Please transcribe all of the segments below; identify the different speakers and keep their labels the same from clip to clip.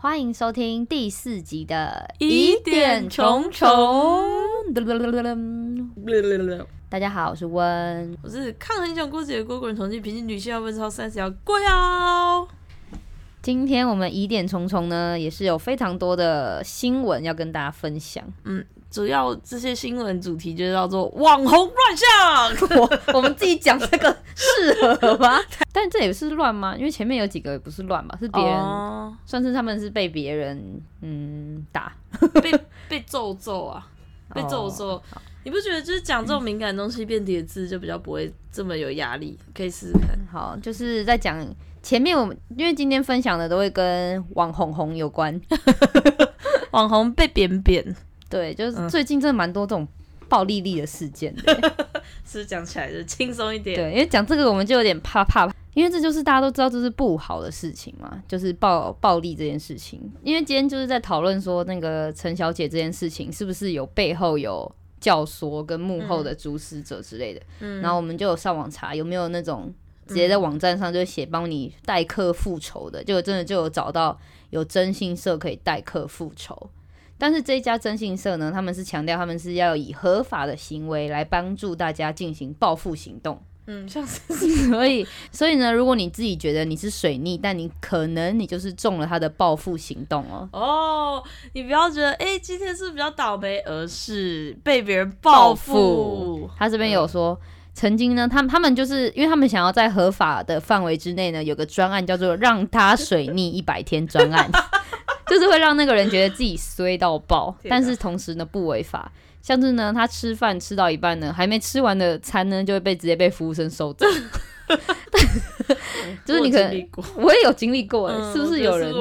Speaker 1: 欢迎收听第四集的
Speaker 2: 疑点重重。
Speaker 1: 大家好，我是温，
Speaker 2: 我是抗很想过节的过滚重庆平均女性要温超三十要过腰。
Speaker 1: 今天我们疑点重重呢，也是有非常多的新闻要跟大家分享。
Speaker 2: 嗯。主要这些新闻主题就叫做网红乱象，
Speaker 1: 我我们自己讲这个适合吗？但这也是乱吗？因为前面有几个也不是乱吧，是别人，oh. 算是他们是被别人嗯打，
Speaker 2: 被被揍揍啊，被揍揍。Oh. 你不觉得就是讲这种敏感的东西变叠字就比较不会这么有压力？可以试试看。
Speaker 1: 好，就是在讲前面我们因为今天分享的都会跟网红红有关，
Speaker 2: 网红被扁扁。
Speaker 1: 对，就是最近真的蛮多这种暴力力的事件
Speaker 2: 是讲起来就轻松一点？
Speaker 1: 对，因为讲这个我们就有点怕怕，因为这就是大家都知道这是不好的事情嘛，就是暴暴力这件事情。因为今天就是在讨论说那个陈小姐这件事情是不是有背后有教唆跟幕后的主使者之类的，嗯，然后我们就有上网查有没有那种直接在网站上就写帮你代课复仇的，就真的就有找到有征信社可以代课复仇。但是这一家征信社呢，他们是强调他们是要以合法的行为来帮助大家进行报复行动。
Speaker 2: 嗯，像 是
Speaker 1: 所以所以呢，如果你自己觉得你是水逆，但你可能你就是中了他的报复行动哦。
Speaker 2: 哦，你不要觉得哎、欸，今天是比较倒霉，而是被别人报复。
Speaker 1: 他这边有说，嗯、曾经呢，他们他们就是因为他们想要在合法的范围之内呢，有个专案叫做“让他水逆一百天”专案。就是会让那个人觉得自己衰到爆，但是同时呢不违法。像是呢，他吃饭吃到一半呢，还没吃完的餐呢，就会被直接被服务生收走。就是你可能我也有经历过，嗯，是不是有人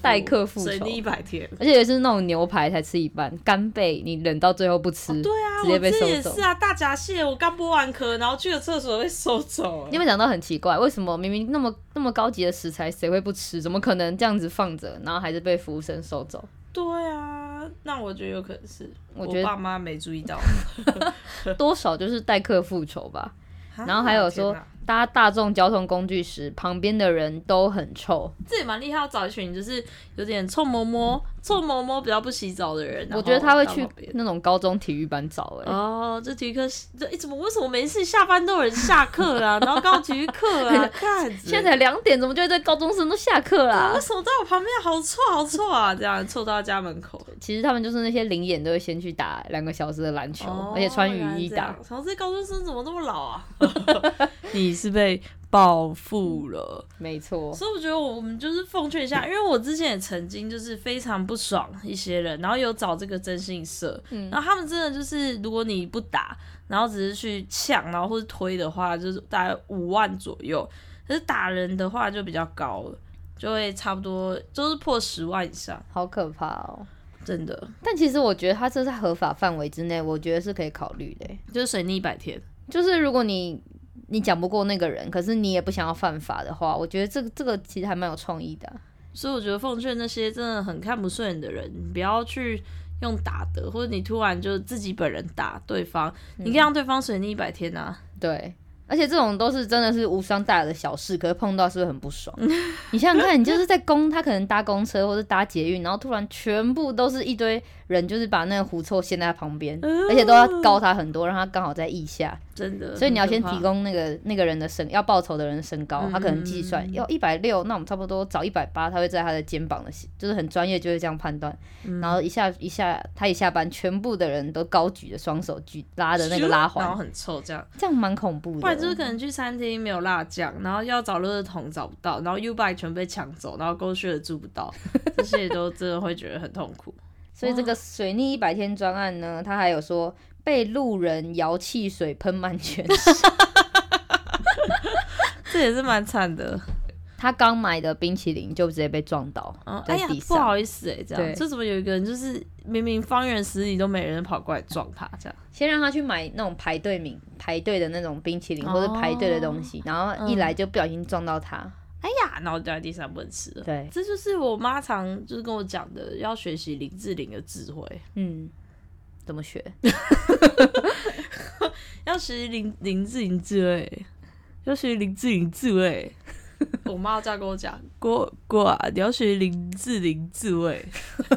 Speaker 1: 代客复仇？
Speaker 2: 水逆一百天，
Speaker 1: 而且也是那种牛排才吃一半，干贝你忍到最后不吃，
Speaker 2: 哦，对啊，
Speaker 1: 直接被收走。
Speaker 2: 我这也是啊，大闸蟹我刚剥完壳，然后去了厕所被收走。
Speaker 1: 你有没有想到很奇怪，为什么明明那么那么高级的食材，谁会不吃？怎么可能这样子放着，然后还是被服务生收走？
Speaker 2: 对啊，那我觉得有可能是我觉得我爸妈没注意到，
Speaker 1: 多少就是代客复仇吧。然后还有说。搭大众交通工具时，旁边的人都很臭。
Speaker 2: 这也蛮厉害，要找一群就是有点臭摸摸、臭摸摸比较不洗澡的人。
Speaker 1: 我觉得他会去那种高中体育班找哎、欸。
Speaker 2: 哦，这体育课这怎么为什么每次下班都有人下课啊？然后高中体育课啊，看
Speaker 1: 现在才两点，怎么就这高中生都下课啦？
Speaker 2: 为什么在我旁边好臭好臭啊？这样臭到家门口。
Speaker 1: 其实他们就是那些零眼都会先去打两个小时的篮球，哦、而且穿雨衣打。
Speaker 2: 然后这高中生怎么那么老啊？你。是被报复了，
Speaker 1: 没错。
Speaker 2: 所以我觉得我们就是奉劝一下，因为我之前也曾经就是非常不爽一些人，然后有找这个征信社，嗯，然后他们真的就是，如果你不打，然后只是去抢，然后或者推的话，就是大概五万左右。可是打人的话就比较高了，就会差不多就是破十万以上，
Speaker 1: 好可怕哦，
Speaker 2: 真的。
Speaker 1: 但其实我觉得他这在合法范围之内，我觉得是可以考虑的，
Speaker 2: 就是水逆一百天，
Speaker 1: 就是如果你。你讲不过那个人，可是你也不想要犯法的话，我觉得这个这个其实还蛮有创意的啊。
Speaker 2: 所以我觉得奉劝那些真的很看不顺眼的人，你不要去用打的，或者你突然就自己本人打对方，你可以让对方水逆一百天啊。
Speaker 1: 对。而且这种都是真的是无伤大雅的小事，可是碰到是不是很不爽？你想想看，你就是在公，他可能搭公车或者搭捷运，然后突然全部都是一堆人，就是把那个狐臭掀在他旁边，而且都要高他很多，让他刚好在腋下。
Speaker 2: 真的，
Speaker 1: 所以你要先提供那个那个人的身要报仇的人的身高，他可能计算要一百六，那我们差不多找一百八，他会在他的肩膀的，就是很专业，就会这样判断。然后一下一下，他一下班，全部的人都高举着双手举拉的那个拉环，
Speaker 2: 然后很臭，这样
Speaker 1: 这样蛮恐怖的。
Speaker 2: 就是可能去餐厅没有辣酱，然后要找垃圾桶找不到，然后 U-Bike 全被抢走，然后 GoShare 住不到，这些都真的会觉得很痛苦。
Speaker 1: 所以这个水逆一百天专案呢，他还有说被路人摇汽水喷满全身，
Speaker 2: 这也是蛮惨的。
Speaker 1: 他刚买的冰淇淋就直接被撞倒在地上，
Speaker 2: 哎、不好意思哎、欸，这样，这怎么有一个人就是明明方圆十里都没人跑过来撞他，这样，
Speaker 1: 先让他去买那种排队名排队的那种冰淇淋或者排队的东西，哦，然后一来就不小心撞到他，嗯、
Speaker 2: 哎呀，然后掉在地上不能吃了。对，这就是我妈常就是跟我讲的，要学习林志玲的智慧。
Speaker 1: 嗯，怎么学？
Speaker 2: 要学林林志玲智慧，要学林志玲智慧。我妈这样跟我讲，过过啊，你要学林志玲自慰，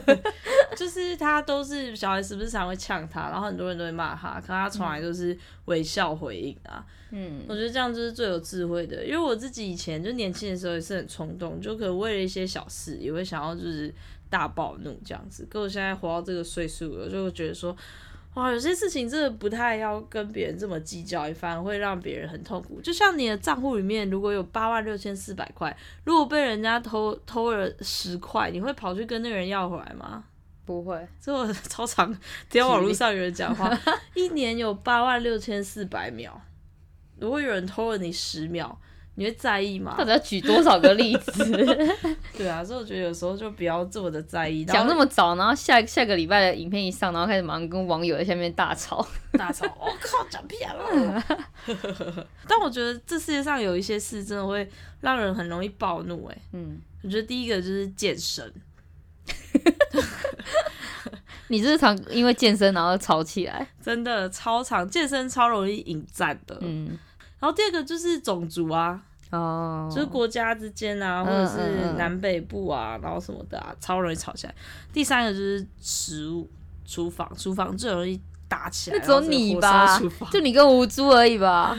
Speaker 2: 就是他都是小孩时不时常会呛他，然后很多人都会骂他，可他从来都是微笑回应啊。嗯，我觉得这样就是最有智慧的，因为我自己以前就年轻的时候也是很冲动，就可能为了一些小事也会想要就是大暴怒这样子。可我现在活到这个岁数了，就会觉得说。哇，有些事情真的不太要跟别人这么计较，反而会让别人很痛苦。就像你的账户里面如果有八万六千四百块，如果被人家偷偷了十块，你会跑去跟那个人要回来吗？
Speaker 1: 不会。
Speaker 2: 这我超常听到网络上有人讲话，一年有八万六千四百秒，如果有人偷了你十秒。你会在意吗？
Speaker 1: 到底要举多少个例子？
Speaker 2: 对啊，所以我觉得有时候就不要这么的在意。
Speaker 1: 讲那么早，然后下下个礼拜的影片一上，然后开始马上跟网友在下面大吵
Speaker 2: 大吵。我、哦、靠，讲屁了！但我觉得这世界上有一些事真的会让人很容易暴怒。哎，嗯，我觉得第一个就是健身。
Speaker 1: 你这是常因为健身然后吵起来？
Speaker 2: 真的超常，健身超容易引战的。嗯。然后第二个就是种族啊，哦，就是国家之间啊，或者是南北部啊，然后什么的啊，超容易吵起来。第三个就是食物，厨房，厨房最容易打起来。那只有你吧？
Speaker 1: 就你跟吴猪而已吧？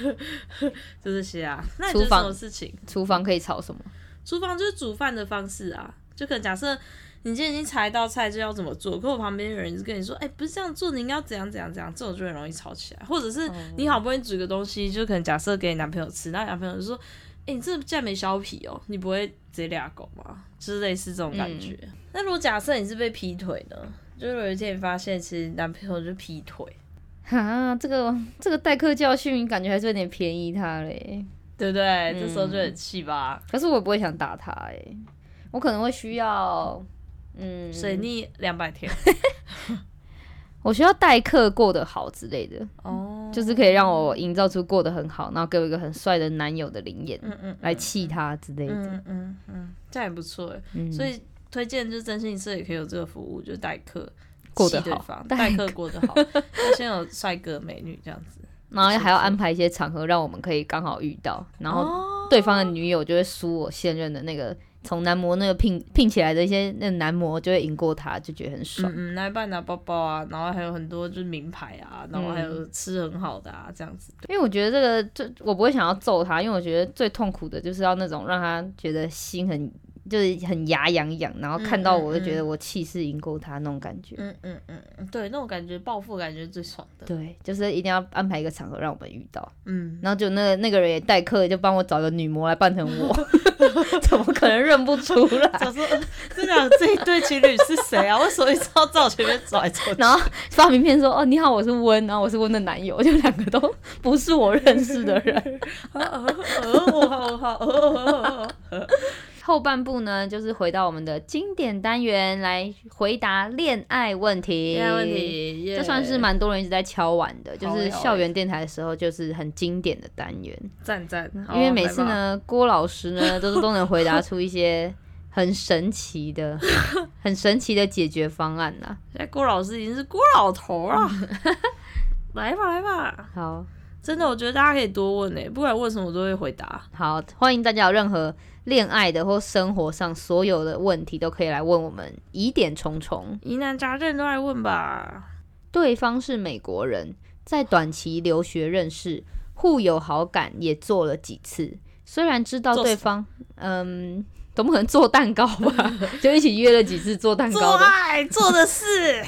Speaker 2: 就 这些啊。那厨房什么事情？
Speaker 1: 厨房可以吵什么？
Speaker 2: 厨房就是煮饭的方式啊，就可能假设。你今天已经查一道菜就要怎么做，可我旁边有人就跟你说，哎、欸，不是这样做，你应该要怎样怎样怎样，这种就很容易吵起来。或者是你好不容易煮个东西，就可能假设给你男朋友吃，那男朋友就说，哎、欸，你这竟然没削皮哦，你不会直接俩狗吗？就是类似这种感觉。嗯、那如果假设你是被劈腿呢？就是有一天你发现其实男朋友就劈腿，
Speaker 1: 哈，这个这个代课教训感觉还是有点便宜他嘞，
Speaker 2: 对不对？嗯、这时候就很气吧。
Speaker 1: 可是我不会想打他哎，我可能会需要。嗯，
Speaker 2: 水逆两百天，
Speaker 1: 我需要代课过得好之类的。哦，就是可以让我营造出过得很好，然后给我一个很帅的男友的灵眼，嗯嗯，来气他之类的，
Speaker 2: 嗯嗯嗯，这样也不错哎，嗯、所以推荐就是征信社也可以有这个服务，就是代课
Speaker 1: 过得好，
Speaker 2: 代课过得好，要先有帅哥美女这样子，
Speaker 1: 然后还要安排一些场合让我们可以刚好遇到，然后对方的女友就会输我现任的那个。从男模那个聘聘起来的一些那个男模就会赢过他，就觉得很爽。
Speaker 2: 嗯，来帮你拿包包啊，然后还有很多就是名牌啊，然后还有吃很好的啊，这样子。
Speaker 1: 因为我觉得这个就我不会想要揍他，因为我觉得最痛苦的就是要那种让他觉得心很。就是很牙痒痒，然后看到我就觉得我气势赢过他那种感觉。
Speaker 2: 嗯嗯嗯嗯，对，那种感觉报复感觉是最爽的。
Speaker 1: 对，就是一定要安排一个场合让我们遇到。嗯，然后就那个那个人也代课，就帮我找个女模来扮成我，怎么可能认不出来？
Speaker 2: 我说这两这一对情侣是谁啊？为什么一直要在我前面走来走去？
Speaker 1: 然后发名片说：“哦，你好，我是温，然后我是温的男友，就两个都不是我认识的人。”哦哦我好我好。后半部呢，就是回到我们的经典单元来回答恋爱问题。恋爱问题，这算是蛮多人一直在敲碗的，就是校园电台的时候，就是很经典的单元。
Speaker 2: 赞赞，
Speaker 1: 因为每次呢，郭老师呢 都是都能回答出一些很神奇的、很神奇的解决方案呐。
Speaker 2: 现在郭老师已经是郭老头了，来吧来吧，
Speaker 1: 好，
Speaker 2: 真的，我觉得大家可以多问诶，不管问什么我都会回答。
Speaker 1: 好，欢迎大家有任何。恋爱的或生活上所有的问题都可以来问我们，疑点重重，
Speaker 2: 疑难杂症都来问吧。
Speaker 1: 对方是美国人，在短期留学认识，互有好感，也做了几次。虽然知道对方，嗯，总不可能做蛋糕吧？就一起约了几次做蛋糕的，
Speaker 2: 做爱做的事。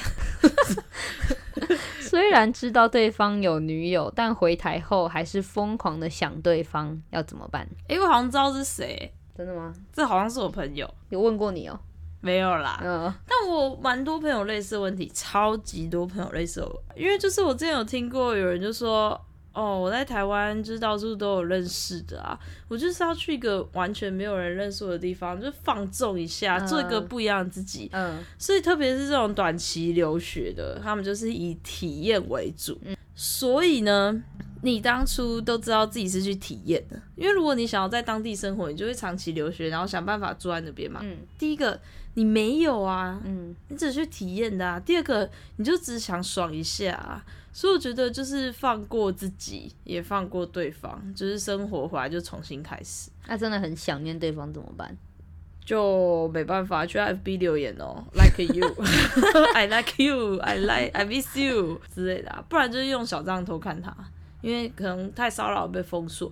Speaker 1: 虽然知道对方有女友，但回台后还是疯狂的想对方，要怎么办？
Speaker 2: 哎、欸，我好像知道是谁。
Speaker 1: 真的吗？
Speaker 2: 这好像是我朋友，
Speaker 1: 有问过你哦？
Speaker 2: 没有啦，嗯，但我蛮多朋友类似的问题，超级多朋友类似的，因为就是我之前有听过有人就说，哦，我在台湾就是到处都有认识的啊，我就是要去一个完全没有人认识我的地方，就放纵一下，嗯、做一个不一样的自己，嗯，所以特别是这种短期留学的，他们就是以体验为主，嗯，所以呢。你当初都知道自己是去体验的，因为如果你想要在当地生活，你就会长期留学，然后想办法住在那边嘛。嗯，第一个，你没有啊，嗯，你只是去体验的啊。第二个，你就只想爽一下啊。所以我觉得就是放过自己，也放过对方，就是生活回来就重新开始。
Speaker 1: 那真的很想念对方怎么办？
Speaker 2: 就没办法去 FB 留言哦，like you，I like you，I like I miss you 之类的啊，不然就是用小账偷看他，因为可能太骚扰被封锁。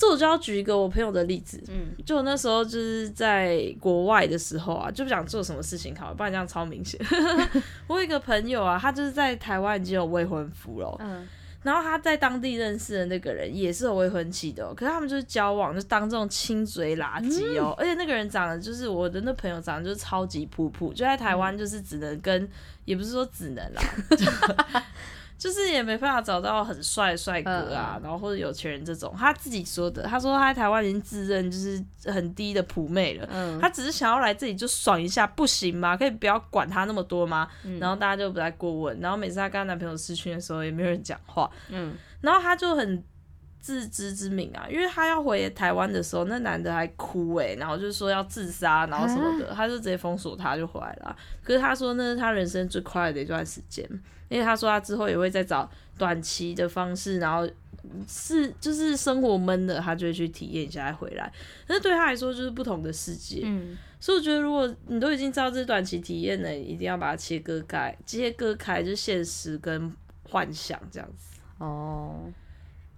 Speaker 2: 这我就要举一个我朋友的例子，嗯，就那时候就是在国外的时候啊，就不想做什么事情好，不然这样超明显。我有一个朋友啊，他就是在台湾已经有未婚夫了，嗯，然后他在当地认识的那个人也是有未婚妻的，可是他们就是交往就当这种亲嘴垃圾哦，嗯、而且那个人长得就是我的那朋友长得就是超级普普，就在台湾就是只能跟，嗯、也不是说只能啦。就是也没办法找到很帅帅哥啊，嗯、然后或者有钱人这种，他自己说的。他说他在台湾已经自认就是很低的普妹了，嗯、他只是想要来这里就爽一下，不行吗？可以不要管他那么多吗？嗯、然后大家就不再过问，然后每次他跟他男朋友私讯的时候也没有人讲话，嗯，然后他就很自知之明啊，因为他要回台湾的时候，那男的还哭诶、欸，然后就说要自杀，然后什么的，啊、他就直接封锁他就回来了。可是他说那是他人生最快乐的一段时间。因为他说他之后也会再找短期的方式，然后是就是生活闷了，他就会去体验一下再回来。但是对他来说就是不同的世界，嗯，所以我觉得如果你都已经知道这是短期体验了，一定要把它切割开，切割开就是现实跟幻想这样子。
Speaker 1: 哦，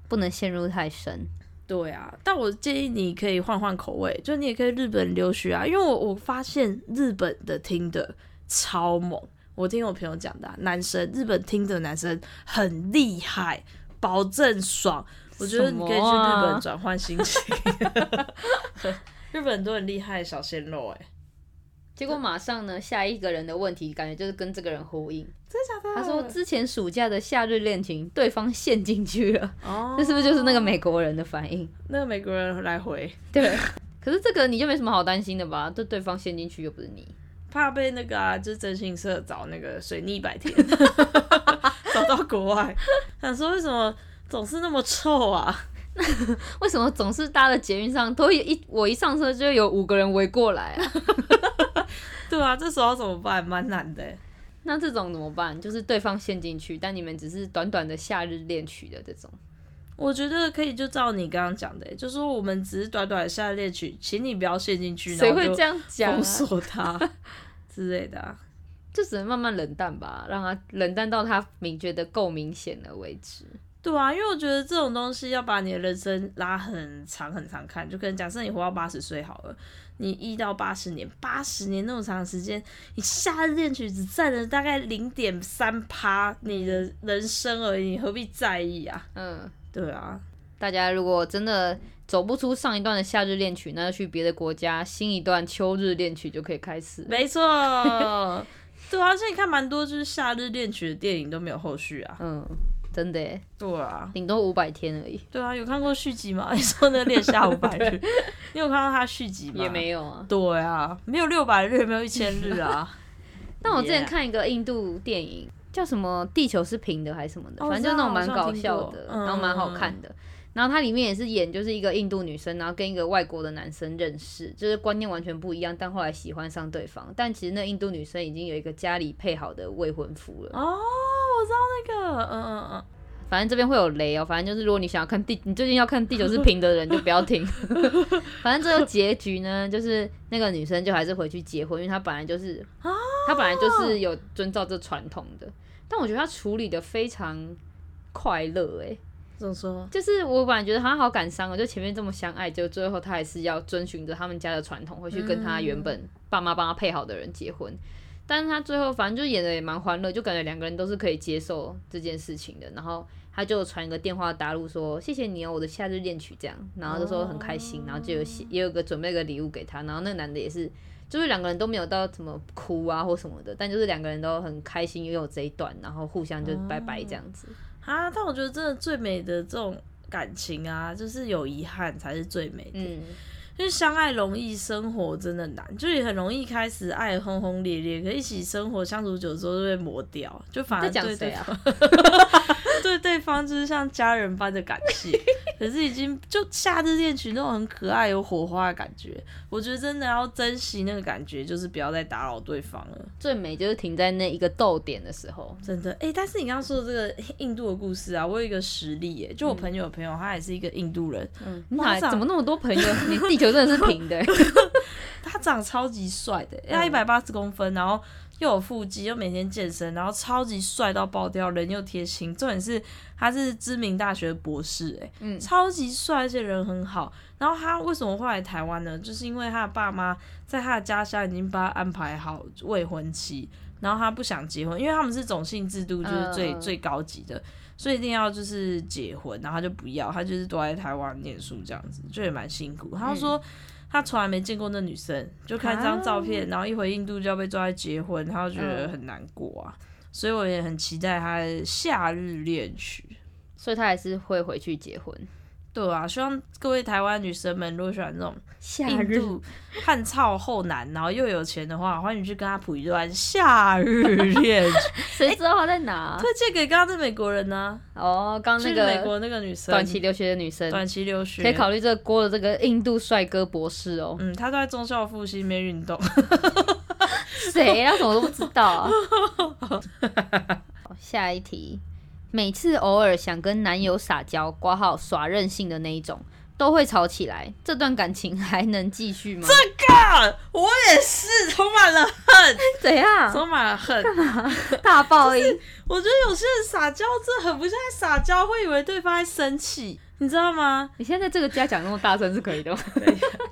Speaker 1: 不能陷入太深。
Speaker 2: 对啊，但我建议你可以换换口味，就你也可以日本留学啊，因为我我发现日本的听的超猛。我听我朋友讲的、啊，男生日本听的男生很厉害，保证爽。我觉得你可以去日本转换心情。日本都很厉害，小鲜肉哎。
Speaker 1: 结果马上呢，下一个人的问题感觉就是跟这个人呼应。
Speaker 2: 真的假的？
Speaker 1: 他说之前暑假的夏日恋情，对方陷进去了。哦。那是不是就是那个美国人的反应？
Speaker 2: 那个美国人来回。
Speaker 1: 对。可是这个你就没什么好担心的吧？这对方陷进去又不是你。
Speaker 2: 怕被那个啊，就是征信社找那个水逆百天，找到国外，想说为什么总是那么臭啊？
Speaker 1: 为什么总是搭的捷运上都一我一上车就有五个人围过来啊？
Speaker 2: 对啊，这时候怎么办？蛮难的。
Speaker 1: 那这种怎么办？就是对方陷进去，但你们只是短短的夏日恋曲的这种。
Speaker 2: 我觉得可以，就照你刚刚讲的，就是说我们只是短短的夏日恋曲，请你不要陷进去，
Speaker 1: 谁会这样讲？
Speaker 2: 封锁他之类的啊，
Speaker 1: 就只能慢慢冷淡吧，让他冷淡到他明觉得够明显了为止。
Speaker 2: 对啊，因为我觉得这种东西要把你的人生拉很长很长看，就可能假设你活到八十岁好了，你一到八十年，八十年那么长时间，你夏日恋曲只占了大概零点三趴你的人生而已，你何必在意啊？嗯。对啊，
Speaker 1: 大家如果真的走不出上一段的夏日恋曲，那就去别的国家，新一段秋日恋曲就可以开始。
Speaker 2: 没错，对啊，所以你看蛮多就是夏日恋曲的电影都没有后续啊。
Speaker 1: 嗯，真的耶。
Speaker 2: 对啊，
Speaker 1: 顶多五百天而已。
Speaker 2: 对啊，有看过续集吗？你说那恋夏五百 日，你有看到他续集吗？
Speaker 1: 也没有啊。
Speaker 2: 对啊，没有六百日，没有一千日啊。
Speaker 1: 但我之前看一个印度电影。叫什么？地球是平的还是什么的？反正就那种蛮搞笑的，然后蛮好看的。然后它里面也是演就是一个印度女生，然后跟一个外国的男生认识，就是观念完全不一样，但后来喜欢上对方。但其实那印度女生已经有一个家里配好的未婚夫了。
Speaker 2: 哦，我知道那个，嗯嗯嗯。
Speaker 1: 反正这边会有雷哦。反正就是如果你想要看第，你最近要看第九是平的人就不要听。反正这个结局呢，就是那个女生就还是回去结婚，因为她本来就是，她本来就是有遵照这传统的。但我觉得她处理的非常快乐，哎，
Speaker 2: 怎么说？
Speaker 1: 就是我本来觉得他好感伤啊，就前面这么相爱，就最后他还是要遵循着他们家的传统，回去跟他原本爸妈帮他配好的人结婚。嗯、但是他最后反正就演的也蛮欢乐，就感觉两个人都是可以接受这件事情的。然后他就传一个电话打入说：“谢谢你哦，我的夏日恋曲。”这样，然后就说很开心，然后就有写也有个准备个礼物给他。然后那个男的也是。就是两个人都没有到怎么哭啊或什么的，但就是两个人都很开心拥有这一段，然后互相就拜拜这样子。
Speaker 2: 嗯、啊，但我觉得真的最美的这种感情啊，就是有遗憾才是最美的。嗯，因为相爱容易，生活真的难，就也很容易开始爱轰轰烈烈，可一起生活相处久之后就被磨掉，就反而对对方。对对方就是像家人般的感谢，可是已经就夏日恋曲那种很可爱有火花的感觉，我觉得真的要珍惜那个感觉，就是不要再打扰对方了。
Speaker 1: 最美就是停在那一个逗点的时候，
Speaker 2: 真的。哎、欸，但是你刚刚说的这个印度的故事啊，我有一个实例耶，就我朋友的朋友，他也是一个印度人。
Speaker 1: 嗯，你怎么那么多朋友？你地球真的是平的。
Speaker 2: 他长超级帅的，他一百八十公分，然后。又有腹肌，又每天健身，然后超级帅到爆掉，人又贴心。重点是他是知名大学的博士，哎，嗯，超级帅，而且人很好。然后他为什么会来台湾呢？就是因为他的爸妈在他的家乡已经帮他安排好未婚妻，然后他不想结婚，因为他们是种姓制度，就是最、uh. 最高级的，所以一定要就是结婚，然后他就不要，他就是躲在台湾念书这样子，就也蛮辛苦。他说。嗯他从来没见过那女生，就看这张照片，然后一回印度就要被抓来结婚，他就觉得很难过啊。所以我也很期待他的夏日恋曲，
Speaker 1: 所以他还是会回去结婚。
Speaker 2: 对啊，希望各位台湾女生们，如果喜欢这种印度汉草后男，然后又有钱的话，欢迎去跟他谱一段夏日 恋曲。
Speaker 1: 谁知道他在哪？
Speaker 2: 推荐给刚刚那美国人呢？
Speaker 1: 哦，刚刚那个
Speaker 2: 美国那个女生，
Speaker 1: 短期留学的女生，
Speaker 2: 短期留学
Speaker 1: 可以考虑这个锅的这个印度帅哥博士哦。
Speaker 2: 嗯，他都在中校复兴里面运动。
Speaker 1: 谁啊？什么都不知道啊。下一题。每次偶尔想跟男友撒娇、挂号耍任性的那一种，都会吵起来。这段感情还能继续吗？
Speaker 2: 这个我也是充满了恨。
Speaker 1: 怎样？
Speaker 2: 充满了恨？
Speaker 1: 干嘛？大爆音？
Speaker 2: 我觉得有些人撒娇，这很不像在撒娇，会以为对方在生气，你知道吗？
Speaker 1: 你现在在这个家讲那么大声是可以的吗？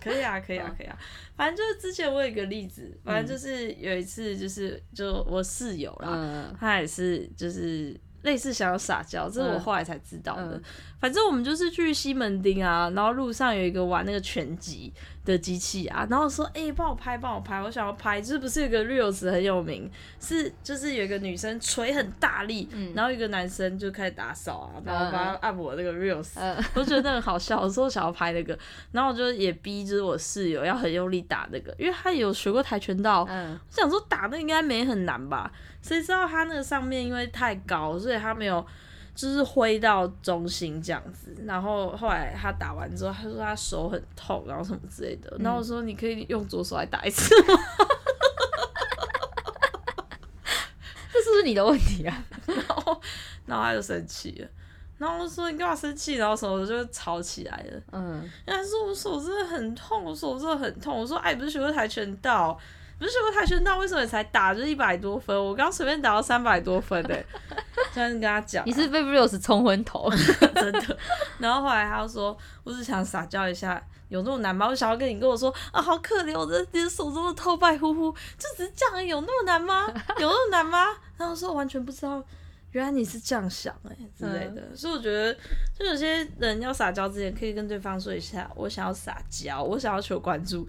Speaker 2: 可以啊，可以啊，可以啊。反正就是之前我有一个例子，反正就是有一次，就是就我室友啦，嗯、他也是就是。类似想要撒娇，这是我后来才知道的。嗯嗯、反正我们就是去西门町啊，然后路上有一个玩那个拳击的机器啊，然后说：“哎、欸，帮我拍，帮我拍，我想要拍。”就是不是有个 reels 很有名，是就是有一个女生捶很大力，嗯、然后一个男生就开始打扫啊，然后帮他按摩那个 reels，、嗯、我觉得那很好笑。我说我想要拍那个，然后我就也逼就是我室友要很用力打那个，因为他有学过跆拳道，嗯、我想说打那应该没很难吧。谁知道他那个上面因为太高，所以他没有就是挥到中心这样子。然后后来他打完之后，他说他手很痛，然后什么之类的。然后我说你可以用左手来打一次吗？
Speaker 1: 这是不是你的问题啊？
Speaker 2: 然后然后他就生气了。然后我说你干嘛生气？然后什么就吵起来了。嗯，然后他说我手真的很痛，我手真的很痛。我说哎，不是学过跆拳道？不是学过跆拳道，为什么才打就一百多分？我刚随便打到三百多分的，这样跟他讲、啊，
Speaker 1: 你是被 Reels 冲昏头，
Speaker 2: 真的。然后后来他就说，我只想撒娇一下，有那么难吗？我想要跟你跟我说啊，好可怜，我的你的手这么透白乎乎，就只是这样，有那么难吗？有那么难吗？然后说完全不知道，原来你是这样想哎、欸、之类的。嗯、所以我觉得，就有些人要撒娇之前，可以跟对方说一下，我想要撒娇，我想要求关注。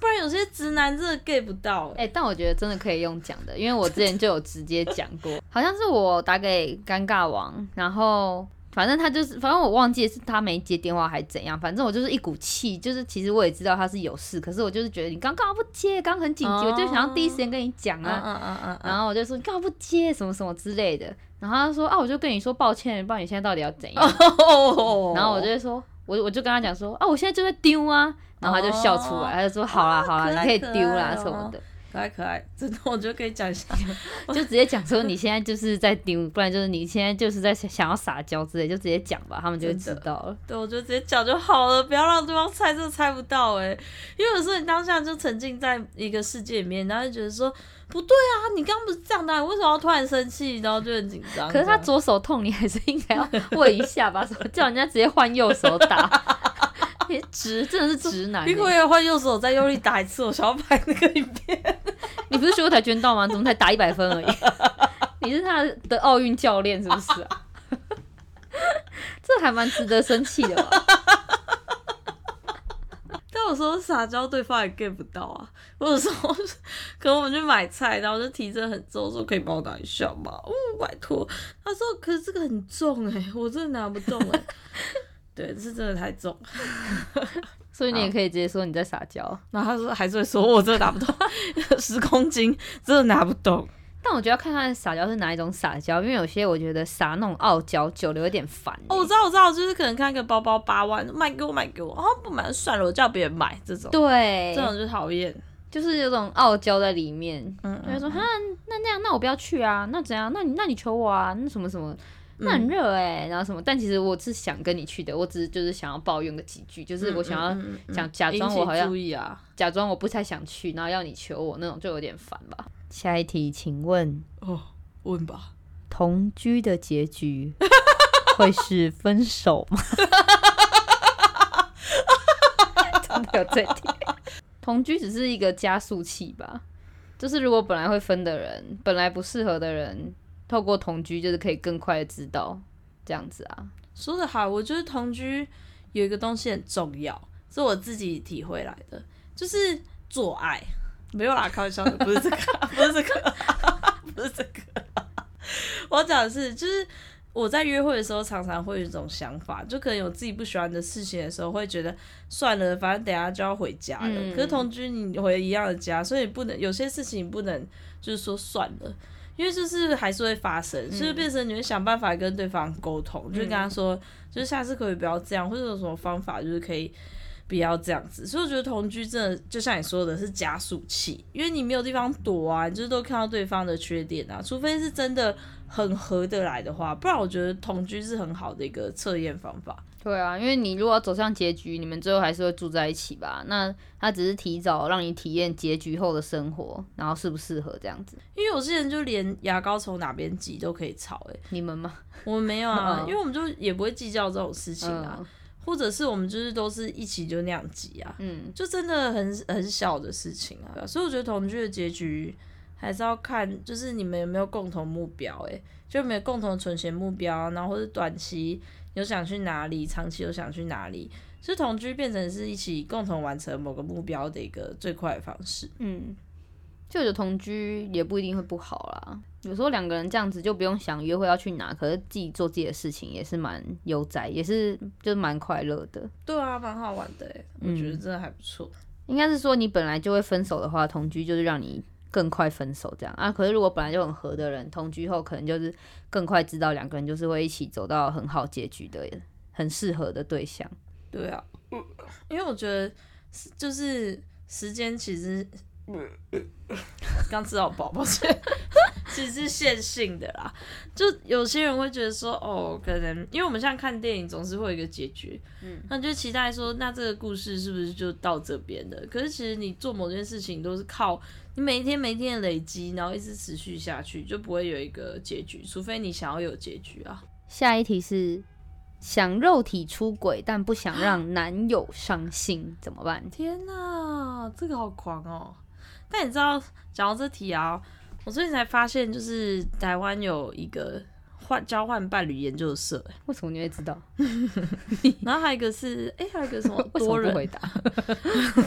Speaker 2: 不然有些直男真的 get 不到哎、
Speaker 1: 但我觉得真的可以用讲的，因为我之前就有直接讲过，好像是我打给尴尬王，然后反正他就是，反正我忘记是他没接电话还是怎样，反正我就是一股气，就是其实我也知道他是有事，可是我就是觉得你刚刚不接，刚很紧急，哦、我就想要第一时间跟你讲啊，嗯嗯嗯嗯，然后我就说你干嘛不接什么什么之类的，然后他说啊，我就跟你说抱歉，不知道你现在到底要怎样？哦、然后我就会说，我我就跟他讲说啊，我现在就在丢啊。然后他就笑出来，他就说：“好啦好啦，你可以丢啦什么的，
Speaker 2: 可爱可爱，真的，我觉得可以讲一下，
Speaker 1: 就直接讲说你现在就是在丢，不然就是你现在就是在想要撒娇之类，就直接讲吧，他们就会知道了。
Speaker 2: 对，我觉得直接讲就好了，不要让对方猜，这猜不到哎，因为有时候你当下就沉浸在一个世界里面，然后就觉得说不对啊，你刚刚不是这样的，为什么要突然生气，然后就很紧张。
Speaker 1: 可是他左手痛，你还是应该要问一下吧，叫人家直接换右手打。”直真的是直男，欸，你
Speaker 2: 可以换右手再用力打一次，我想要拍那个影片。
Speaker 1: 你不是学过跆拳道吗？怎么才打一百分而已？你是他的奥运教练是不是啊？这还蛮值得生气的吧？
Speaker 2: 但有时候撒娇对方也 get 不到啊。我有时候可能我们去买菜，然后就提着很重，说可以帮我拿一下吗？哦，拜托。他说可是这个很重哎，欸，我真的拿不动哎，欸。对，是真的太重，
Speaker 1: 所以你也可以直接说你在撒娇。
Speaker 2: 然后他说还是会说，我真的拿不动，十公斤真的拿不动。
Speaker 1: 但我觉得要看他的撒娇是哪一种撒娇，因为有些我觉得撒那种傲娇，久了有点烦、欸。
Speaker 2: 哦，我知道，我知道，就是可能看一个包包八万，卖给我，卖给我，哦，不买算了，我叫别人买这种。
Speaker 1: 对，
Speaker 2: 这种就讨厌，
Speaker 1: 就是有种傲娇在里面。
Speaker 2: 嗯，
Speaker 1: 他说哈，那那样，那我不要去啊，那怎样？那你那你求我啊，那什么什么，那很热哎、欸，然后什么？但其实我是想跟你去的，我只是就是想要抱怨个几句，就是我想要想假装我好像假装我不太想去，然后要你求我那种，就有点烦吧。下一题，请问
Speaker 2: 哦，问吧。
Speaker 1: 同居的结局会是分手吗？真的有这题？同居只是一个加速器吧？就是如果本来会分的人，本来不适合的人，透过同居就是可以更快的知道这样子啊。
Speaker 2: 说得好，我觉得同居有一个东西很重要，是我自己体会来的，就是做爱。没有啦，开玩笑的，不是这个，不是这个，不是这个。我讲的是，就是我在约会的时候，常常会有一种想法，就可能有自己不喜欢的事情的时候，会觉得算了，反正等下就要回家了。嗯、可是同居，你回一样的家，所以不能有些事情不能就是说算了，因为就是还是会发生，所以变成你会想办法跟对方沟通，嗯、就是跟他说，就是下次可以不要这样，或者有什么方法，就是可以。不要这样子，所以我觉得同居真的就像你说的是加速器，因为你没有地方躲啊，你就是都看到对方的缺点啊，除非是真的很合得来的话，不然我觉得同居是很好的一个测验方法。
Speaker 1: 对啊，因为你如果要走向结局，你们最后还是会住在一起吧？那他只是提早让你体验结局后的生活，然后适不适合这样子？
Speaker 2: 因为有些人就连牙膏从哪边挤都可以吵，诶，
Speaker 1: 你们吗？
Speaker 2: 我们没有啊，因为我们就也不会计较这种事情啊。嗯或者是我们就是都是一起就那样挤啊，嗯，就真的很很小的事情啊，所以我觉得同居的结局还是要看，就是你们有没有共同目标，诶，就没有共同存钱目标，然后或者短期有想去哪里，长期有想去哪里，是同居变成是一起共同完成某个目标的一个最快的方式，嗯。就有同居也不一定会不好啦，有时候两个人这样子就不用想约会要去哪，可是自己做自己的事情也是蛮悠哉，也是就是蛮快乐的。对啊，蛮好玩的，我觉得真的还不错。应该是说你本来就会分手的话，同居就是让你更快分手这样啊。可是如果本来就很合的人，同居后可能就是更快知道两个人就是会一起走到很好结局的，很适合的对象。对啊，因为我觉得就是时间其实。刚吃到饱，抱歉，其实是线性的啦。就有些人会觉得说，哦，可能因为我们现在看电影总是会有一个结局，嗯，那就期待说，那这个故事是不是就到这边的？可是其实你做某件事情都是靠你每一天每一天的累积，然后一直持续下去，就不会有一个结局，除非你想要有结局啊。下一题是想肉体出轨，但不想让 男友伤心，怎么办？天哪，这个好狂哦！但你知道，讲到这题啊，我最近才发现，就是台湾有一个换交换伴侣研究社。为什么你会知道？然后还有一个是，哎、欸，还有一个什么 多人回答，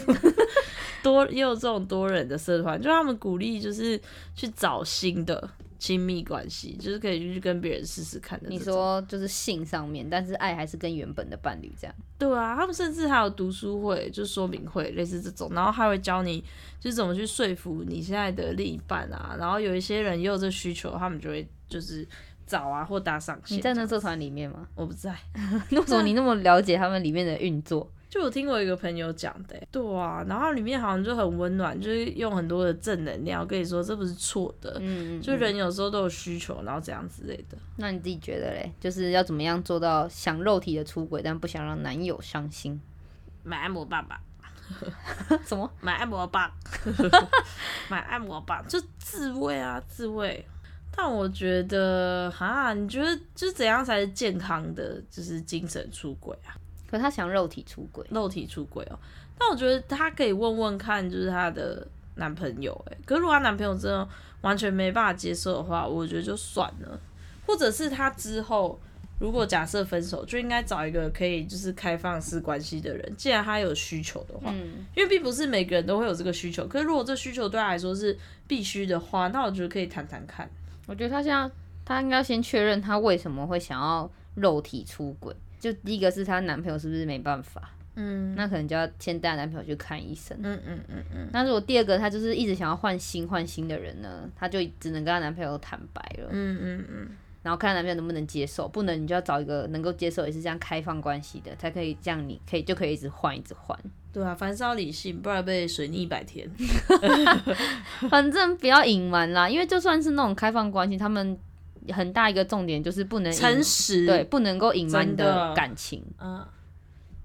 Speaker 2: 多也有这种多人的社团，就他们鼓励就是去找新的。亲密关系就是可以去跟别人试试看的。你说就是性上面，但是爱还是跟原本的伴侣这样。对啊，他们甚至还有读书会，就说明会类似这种，然后还会教你就是怎么去说服你现在的另一半啊。然后有一些人也有这需求，他们就会就是找啊或搭上线。你在那社团里面吗？我不在。为什么你那么了解他们里面的运作？就我听过一个朋友讲的，对啊，然后里面好像就很温暖，就是用很多的正能量我跟你说这不是错的，嗯，嗯，嗯，就人有时候都有需求，然后这样之类的。那你自己觉得嘞？就是要怎么样做到想肉体的出轨，但不想让男友伤心？买按摩棒吧。什么？买按摩棒？买按摩棒就自慰啊，自慰。但我觉得哈，你觉得就是怎样才是健康的，就是精神出轨啊？可他想肉体出轨，肉体出轨哦。但我觉得他可以问问看，就是他的男朋友，哎，可是如果他男朋友真的完全没办法接受的话，我觉得就算了。或者是他之后如果假设分手，就应该找一个可以就是开放式关系的人。既然他有需求的话，嗯，因为并不是每个人都会有这个需求。可是如果这需求对他来说是必须的话，那我觉得可以谈谈看。我觉得他现在他应该先确认他为什么会想要肉体出轨。就第一个是她男朋友是不是没办法？
Speaker 1: 嗯，那可能就要先带男朋友去看医生。
Speaker 2: 嗯嗯嗯嗯。
Speaker 1: 那如果第二个她就是一直想要换新换新的人呢，她就只能跟她男朋友坦白了。
Speaker 2: 嗯嗯嗯。
Speaker 1: 然后看他男朋友能不能接受，不能你就要找一个能够接受也是这样开放关系的，才可以这样，你可以就可以一直换一直换。
Speaker 2: 对啊，凡事要理性，不然被水逆一百天。
Speaker 1: 反正不要隐瞒啦，因为就算是那种开放关系，他们很大一个重点就是不能
Speaker 2: 诚实，
Speaker 1: 对，不能够隐瞒你的感情。嗯，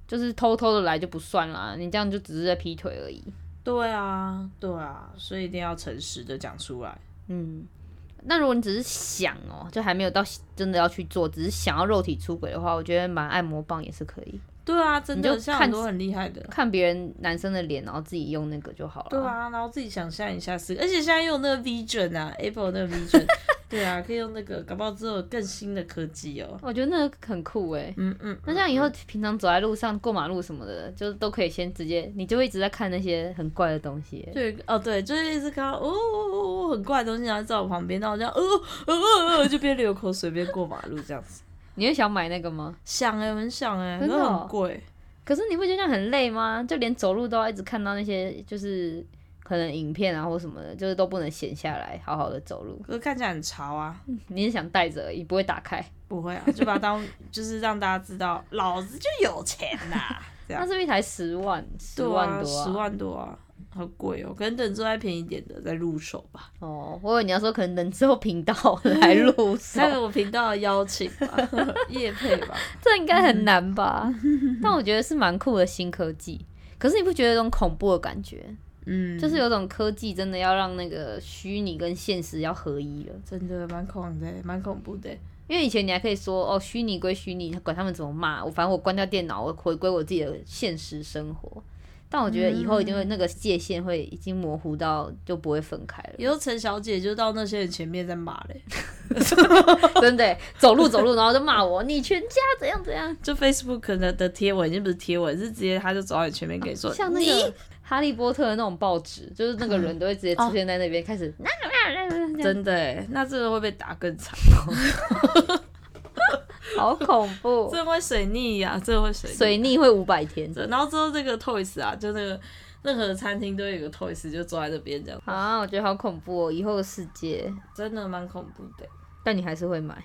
Speaker 1: 就是偷偷的来就不算啦，你这样就只是在劈腿而已。
Speaker 2: 对啊，对啊，所以一定要诚实的讲出来。
Speaker 1: 嗯，那如果你只是想哦、喔，就还没有到真的要去做，只是想要肉体出轨的话，我觉得买按摩棒也是可以。
Speaker 2: 对啊，真的，像很多很厉害的，
Speaker 1: 看别人男生的脸，然后自己用那个就好了。
Speaker 2: 对啊，然后自己想象一下是，而且现在用那个 Vision 啊，Apple 那个 Vision，对啊，可以用那个，搞不好之后更新的科技哦。
Speaker 1: 我觉得那个很酷哎，嗯嗯。那这样以后平常走在路上、过马路什么的，就都可以先直接，你就会一直在看那些很怪的东西。
Speaker 2: 对，哦对，就是一直看到哦哦哦很怪的东西，然后在我旁边，然后这样，哦哦哦，就边流口水边过马路这样子。
Speaker 1: 你会想买那个吗？
Speaker 2: 想哎，很想哎，可是很贵。
Speaker 1: 可是你不觉得这样很累吗？就连走路都要一直看到那些，就是可能影片啊或什么的，就是都不能闲下来好好的走路。
Speaker 2: 可是看起来很潮啊！
Speaker 1: 你是想带着而已，不会打开？
Speaker 2: 不会啊，就把它当 就是让大家知道，老子就有钱呐、啊！
Speaker 1: 那是不是一台十万？十万多、啊？
Speaker 2: 十万多啊！好贵哦，可能等之后再便宜点的再入手吧。
Speaker 1: 哦，我以为你要说可能等之后频道 来入手，
Speaker 2: 那个我频道的邀请吧，业配吧，
Speaker 1: 这应该很难吧？但我觉得是蛮酷的新科技。可是你不觉得有种恐怖的感觉？嗯，就是有种科技真的要让那个虚拟跟现实要合一了，
Speaker 2: 真的蛮恐的，蛮恐怖的。
Speaker 1: 因为以前你还可以说哦，虚拟归虚拟，管他们怎么骂我，反正我关掉电脑，我回归我自己的现实生活。但我觉得以后一定会那个界限会已经模糊到就不会分开了。
Speaker 2: 以后陈小姐就到那些人前面在骂嘞，
Speaker 1: 真的走路走路，然后就骂我，你全家怎样怎样。
Speaker 2: 就 Facebook 的的贴文已经不是贴文，是直接他就走到你前面给你说，
Speaker 1: 像那个哈利波特的那种报纸，就是那个人都会直接出现在那边开始。
Speaker 2: 真的，那这个会被打更惨。
Speaker 1: 好恐怖！
Speaker 2: 这会水逆呀、啊，这会水逆
Speaker 1: 水逆会五百天。
Speaker 2: 然后之后这个 Toys 啊，就那个任何餐厅都有一个 Toys，就坐在这边这样。
Speaker 1: 啊，我觉得好恐怖哦！以后的世界
Speaker 2: 真的蛮恐怖的，
Speaker 1: 但你还是会买。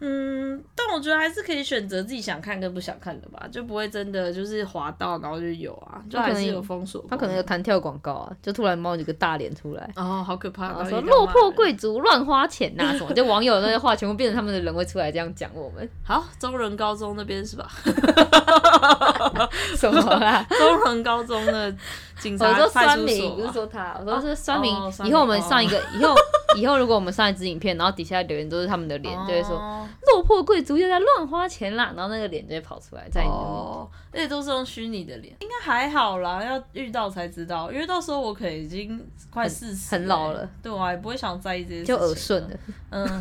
Speaker 2: 嗯，但我觉得还是可以选择自己想看跟不想看的吧，就不会真的就是滑到然后就有啊，就还是有封锁。
Speaker 1: 他可能有弹跳广告啊，就突然冒一个大脸出来，
Speaker 2: 哦，好可怕！
Speaker 1: 说落魄贵族乱花钱呐、啊、什么，就网友那些话全部变成他们的人会出来这样讲我们。
Speaker 2: 好，中仁高中那边是吧？
Speaker 1: 什么啦？
Speaker 2: 中仁高中的警察派出所，
Speaker 1: 不是说他，我说是酸民。以后我们上一个，以后 以后如果我们上一支影片，然后底下留言都是他们的脸，就会说。落魄贵族又在乱花钱啦，然后那个脸就会跑出来，在你的面前，
Speaker 2: 哦，而且都是用虚拟的脸，应该还好啦，要遇到才知道，因为到时候我可能已经快四十，
Speaker 1: 很老了，
Speaker 2: 对啊，也不会想在意这些事情，
Speaker 1: 就耳顺了，
Speaker 2: 嗯，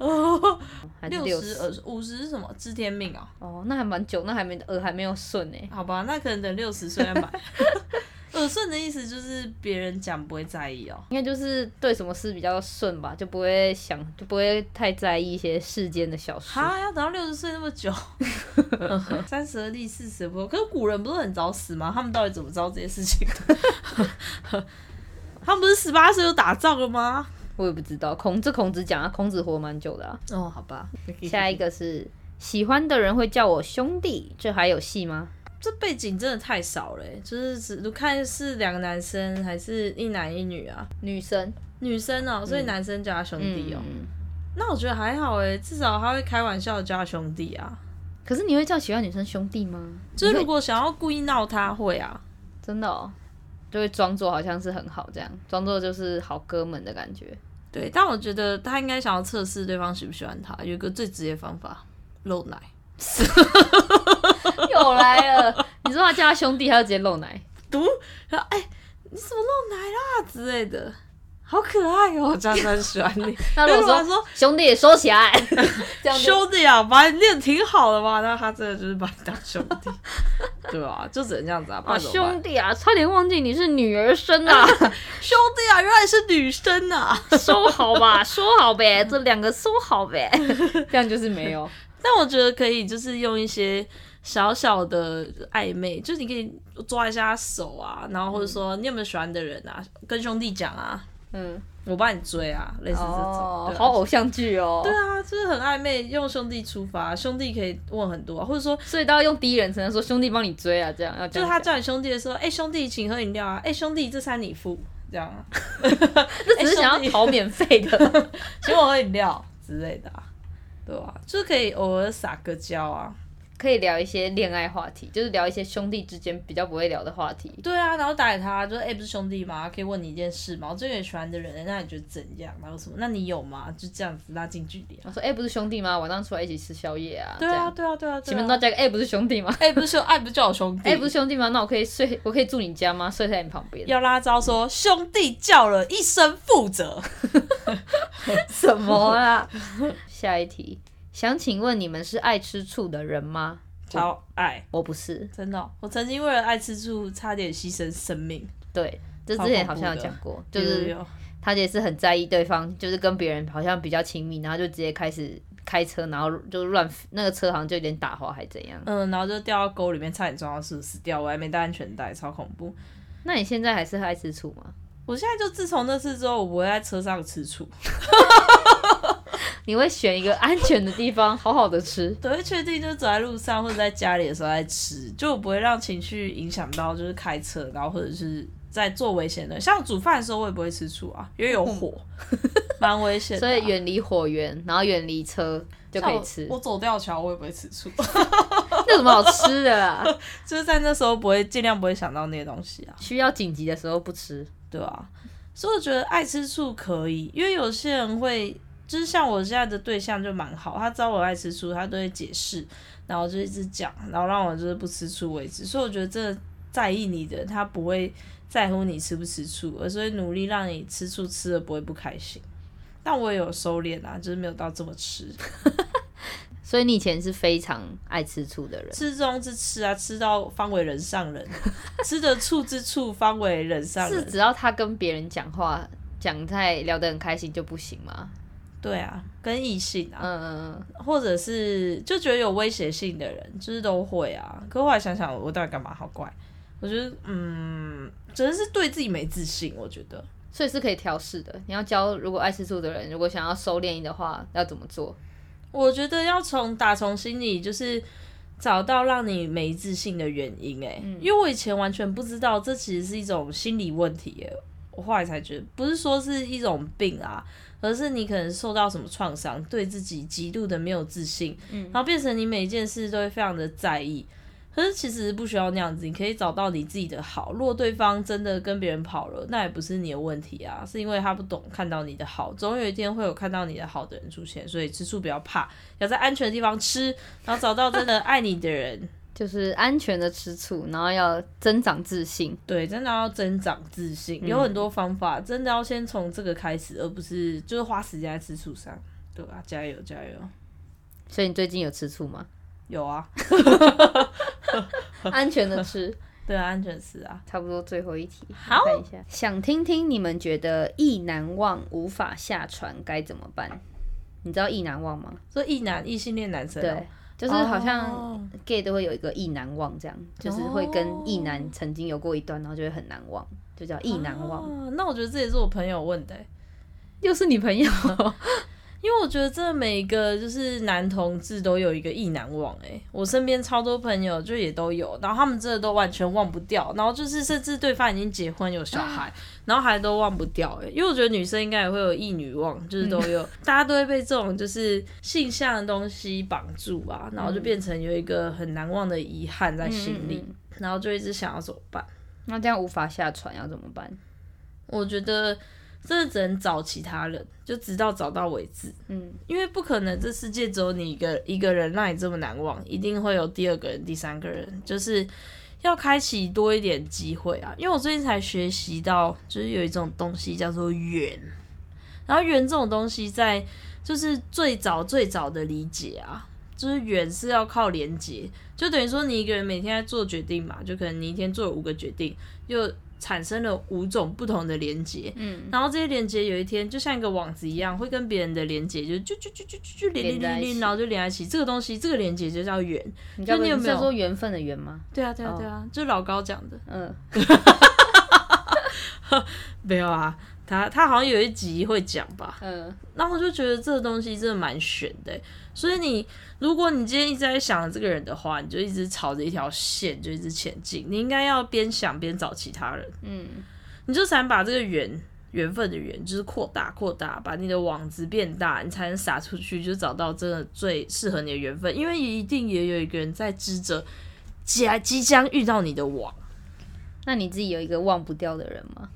Speaker 2: 六十。耳五十是什么？知天命啊，
Speaker 1: 哦，那还蛮久，那还没耳还没有顺呢，
Speaker 2: 好吧，那可能等六十岁再买。耳 顺的意思就是别人讲不会在意哦，
Speaker 1: 应该就是对什么事比较顺吧，就不会想，就不会太在意一些世间的小事。
Speaker 2: 啊，要等到六十岁那么久，三十而立，四十不惑。可是古人不是很早死吗？他们到底怎么知道这些事情的？他们不是十八岁就打仗了吗？
Speaker 1: 我也不知道。孔这孔子讲啊，孔子活蛮久的啊。
Speaker 2: 哦，好吧。
Speaker 1: 下一个是喜欢的人会叫我兄弟，这还有戏吗？
Speaker 2: 这背景真的太少了，就是只看是两个男生还是一男一女啊？
Speaker 1: 女生，
Speaker 2: 女生哦，所以男生叫他兄弟哦。
Speaker 1: 嗯、
Speaker 2: 那我觉得还好哎，至少他会开玩笑叫他兄弟啊。
Speaker 1: 可是你会叫喜欢女生兄弟吗？
Speaker 2: 就是如果想要故意闹他会啊，
Speaker 1: 真的哦，就会装作好像是很好这样，装作就是好哥们的感觉。
Speaker 2: 对，但我觉得他应该想要测试对方喜不喜欢他，有一个最直接方法，露奶。
Speaker 1: 又来了！你说他叫他兄弟，他就直接露奶，
Speaker 2: 读，然后哎，你怎么露奶啦之类的，好可爱哦！这样子很喜欢你。
Speaker 1: 那如果说兄弟收起来，
Speaker 2: 兄弟啊，把你练挺好的嘛，那他真的就是把你当兄弟，对吧？就只能这样子啊。啊，
Speaker 1: 兄弟啊，差点忘记你是女儿身啊！
Speaker 2: 兄弟啊，原来是女生啊！
Speaker 1: 收好吧，说好呗，这两个收好呗，这样就是没有。
Speaker 2: 但我觉得可以，就是用一些小小的暧昧，就是你可以抓一下他手啊，然后或者说你有没有喜欢的人啊，跟兄弟讲啊，嗯。我帮你追啊，类似这种，
Speaker 1: 哦啊、好偶像剧哦。
Speaker 2: 对啊，就是很暧昧，用兄弟出发，兄弟可以问很多，或者说，
Speaker 1: 所以都要用第一人称说兄弟帮你追啊，这样。
Speaker 2: 就他叫你兄弟的时候，哎、欸，兄弟请喝饮料啊，哎、欸，兄弟这餐你付，这样啊。
Speaker 1: 这只是想要讨免费的，
Speaker 2: 请我喝饮料之类的啊，对吧、啊？就是可以偶尔撒个娇啊。
Speaker 1: 可以聊一些恋爱话题，就是聊一些兄弟之间比较不会聊的话题。
Speaker 2: 对啊，然后打给他，就说：“哎、欸，不是兄弟吗？可以问你一件事吗？我最近喜欢的人，那你觉得怎样？然后什么？那你有吗？就这样子拉近距离。”
Speaker 1: 我说：“哎、欸，不是兄弟吗？晚上出来一起吃宵夜啊？”
Speaker 2: 对啊，对啊，对啊，
Speaker 1: 前面都加个“哎、欸，不是兄弟吗？”
Speaker 2: 哎、欸，不是兄，哎，不是叫我兄弟。
Speaker 1: 哎、欸，不是兄弟吗？那我可以睡，我可以住你家吗？睡在你旁边。
Speaker 2: 要拉招说兄弟叫了一声负责，
Speaker 1: 什么啊？下一题，想请问你们是爱吃醋的人吗？
Speaker 2: 超爱，
Speaker 1: 我不是
Speaker 2: 真的、喔。我曾经为了爱吃醋，差点牺牲生命。
Speaker 1: 对，这之前好像有讲过，就是他也是很在意对方，就是跟别人好像比较亲密，然后就直接开始开车，然后就乱那个车好像就有点打滑还怎样。
Speaker 2: 嗯，然后就掉到沟里面，差点撞到树死掉，我还没戴安全带，超恐怖。
Speaker 1: 那你现在还是爱吃醋吗？
Speaker 2: 我现在就自从那次之后，我不会在车上吃醋。
Speaker 1: 你会选一个安全的地方，好好的吃。
Speaker 2: 对，确定就是走在路上或者在家里的时候在吃，就不会让情绪影响到，就是开车，然后或者是在做危险的。像煮饭的时候，我也不会吃醋啊，因为有火，蛮危险啊。
Speaker 1: 所以远离火源，然后远离车就可以吃。
Speaker 2: 我，我走吊桥，我也不会吃醋。
Speaker 1: 那有什么好吃的啊？
Speaker 2: 就是在那时候不会，尽量不会想到那些东西啊。
Speaker 1: 需要紧急的时候不吃，
Speaker 2: 对啊。所以我觉得爱吃醋可以，因为有些人会。就是像我现在的对象就蛮好，他知道我爱吃醋，他都会解释，然后就一直讲，然后让我就是不吃醋为止。所以我觉得这在意你的，他不会在乎你吃不吃醋，而是会努力让你吃醋吃的不会不开心。但我也有收敛啊，就是没有到这么吃。
Speaker 1: 所以你以前是非常爱吃醋的人，
Speaker 2: 吃中之吃啊，吃到方为人上人，吃的醋之醋方为人上人。
Speaker 1: 是只要他跟别人讲话讲在聊得很开心就不行吗？
Speaker 2: 对啊，跟异性啊，嗯嗯嗯，或者是就觉得有威胁性的人，就是都会啊。可后来想想，我到底干嘛？好怪。我觉得，嗯，只能是对自己没自信。我觉得，
Speaker 1: 所以是可以调试的。你要教，如果爱吃醋的人，如果想要收敛的话，要怎么做？
Speaker 2: 我觉得要从打从心里就是找到让你没自信的原因。诶，嗯，因为我以前完全不知道，这其实是一种心理问题。我后来才觉得，不是说是一种病啊。而是你可能受到什么创伤，对自己极度的没有自信，嗯，然后变成你每一件事都会非常的在意。可是其实不需要那样子，你可以找到你自己的好。如果对方真的跟别人跑了，那也不是你的问题啊，是因为他不懂看到你的好。总有一天会有看到你的好的人出现，所以吃醋不要怕，要在安全的地方吃，然后找到真的爱你的人。
Speaker 1: 就是安全的吃醋，然后要增长自信。
Speaker 2: 对，真的要增长自信，有很多方法，嗯、真的要先从这个开始，而不是就是花时间在吃醋上。对啊？加油加油！
Speaker 1: 所以你最近有吃醋吗？
Speaker 2: 有啊
Speaker 1: 安全的吃，
Speaker 2: 对啊，安全吃啊。
Speaker 1: 差不多最后一题，
Speaker 2: 好，
Speaker 1: 看一下，想听听你们觉得意难忘无法下船该怎么办？你知道意难忘吗？
Speaker 2: 说异男异性恋男生、喔，
Speaker 1: 对。就是好像 gay 都会有一个意难忘，这样、oh. 就是会跟意男曾经有过一段，然后就会很难忘，就叫意难忘。
Speaker 2: Oh. 那我觉得这也是我朋友问的、欸，
Speaker 1: 又是你朋友。
Speaker 2: 因为我觉得这每一个就是男同志都有一个意难忘哎、欸，我身边超多朋友就也都有，然后他们真的都完全忘不掉，然后就是甚至对方已经结婚有小孩，然后还都忘不掉哎、欸，因为我觉得女生应该也会有意女忘，就是都有，大家都会被这种就是性向的东西绑住啊，然后就变成有一个很难忘的遗憾在心里，然后就一直想要怎么办？
Speaker 1: 那这样无法下船要怎么办？
Speaker 2: 我觉得。真的只能找其他人，就直到找到为止。嗯，因为不可能这世界只有你一个一个人让你这么难忘，一定会有第二个人、第三个人，就是要开启多一点机会啊。因为我最近才学习到，就是有一种东西叫做缘，然后缘这种东西在就是最早最早的理解啊，就是缘是要靠连接，就等于说你一个人每天在做决定嘛，就可能你一天做了五个决定，又。产生了五种不同的连接，
Speaker 1: 嗯，
Speaker 2: 然后这些连接有一天就像一个网子一样，会跟别人的连接就就就就就就连连连连，然后就连在一起。这个东西，这个连接就叫缘。
Speaker 1: 你就你有没有说缘分的缘吗？
Speaker 2: 对啊，对啊，对啊，就老高讲的。
Speaker 1: 嗯，
Speaker 2: 没有啊。他他好像有一集会讲吧，
Speaker 1: 嗯，
Speaker 2: 然后我就觉得这个东西真的蛮悬的，所以你如果你今天一直在想这个人的话，你就一直朝着一条线就一直前进，你应该要边想边找其他人，
Speaker 1: 嗯，
Speaker 2: 你就才能把这个缘缘分的缘就是扩大扩大，把你的网子变大，你才能撒出去，就找到真的最适合你的缘分，因为一定也有一个人在织着即即将遇到你的网，
Speaker 1: 那你自己有一个忘不掉的人吗？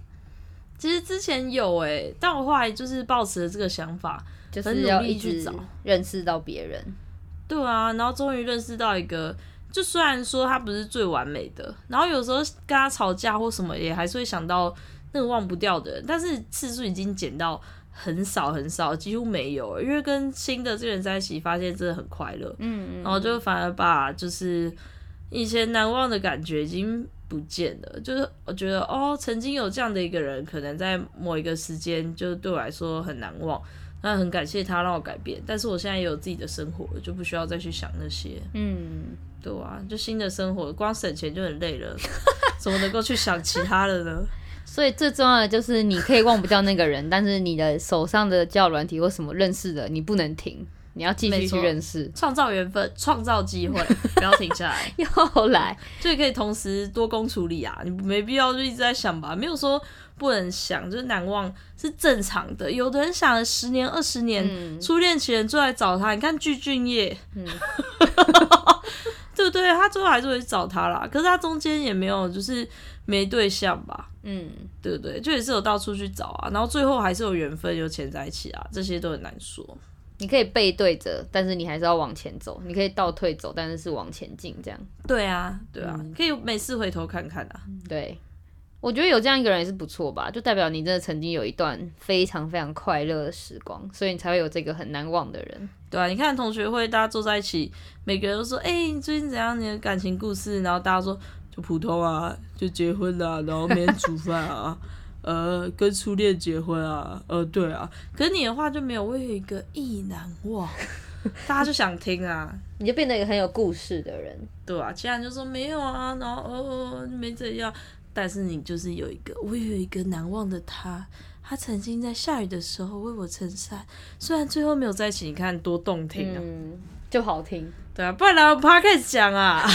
Speaker 2: 其实之前有哎、欸，但我后来就是抱持了这个想法，
Speaker 1: 就是要一直认识到别人。
Speaker 2: 对啊，然后终于认识到一个，就虽然说他不是最完美的，然后有时候跟他吵架或什么，也还是会想到那个忘不掉的人，但是次数已经减到很少很少，几乎没有，因为跟新的这个人在一起，发现真的很快乐。嗯，嗯，然后就反而把就是以前难忘的感觉已经。不见了，就是我觉得哦，曾经有这样的一个人，可能在某一个时间，就对我来说很难忘。那很感谢他让我改变，但是我现在也有自己的生活了，就不需要再去想那些。嗯，对啊，就新的生活，光省钱就很累了，怎么能够去想其他的呢？
Speaker 1: 所以最重要的就是你可以忘不掉那个人，但是你的手上的交友软体或什么认识的，你不能停。你要继续去认识，
Speaker 2: 创造缘分，创造机会，不要停下来。
Speaker 1: 又来，
Speaker 2: 就可以同时多工处理啊！你没必要就一直在想吧，没有说不能想，就是难忘是正常的。有的人想了十年、二十年，嗯、初恋情人就来找他。你看具俊曄，嗯、对不对？他最后还是会去找他啦。可是他中间也没有就是没对象吧？嗯，对不对？就也是有到处去找啊，然后最后还是有缘分有钱在一起啊，这些都很难说。
Speaker 1: 你可以背对着，但是你还是要往前走。你可以倒退走，但是是往前进，这样。
Speaker 2: 对啊，对啊，嗯、可以每次回头看看啊。
Speaker 1: 对，我觉得有这样一个人也是不错吧，就代表你真的曾经有一段非常非常快乐的时光，所以你才会有这个很难忘的人。
Speaker 2: 对啊，你看同学会，大家坐在一起，每个人都说：“哎、欸，你最近怎样？你的感情故事？”然后大家说：“就普通啊，就结婚了、啊，然后每天煮饭啊。”呃，跟初恋结婚啊，呃，对啊，可是你的话就没有，我有一个意难忘，大家就想听啊，
Speaker 1: 你就变得一个很有故事的人，
Speaker 2: 对啊，其他人就说没有啊，然后呃没怎样，但是你就是有一个，我有一个难忘的他，他曾经在下雨的时候为我撑伞，虽然最后没有在一起，你看多动听啊，
Speaker 1: 嗯，就好听，
Speaker 2: 对啊，不然来我 podcast 讲啊。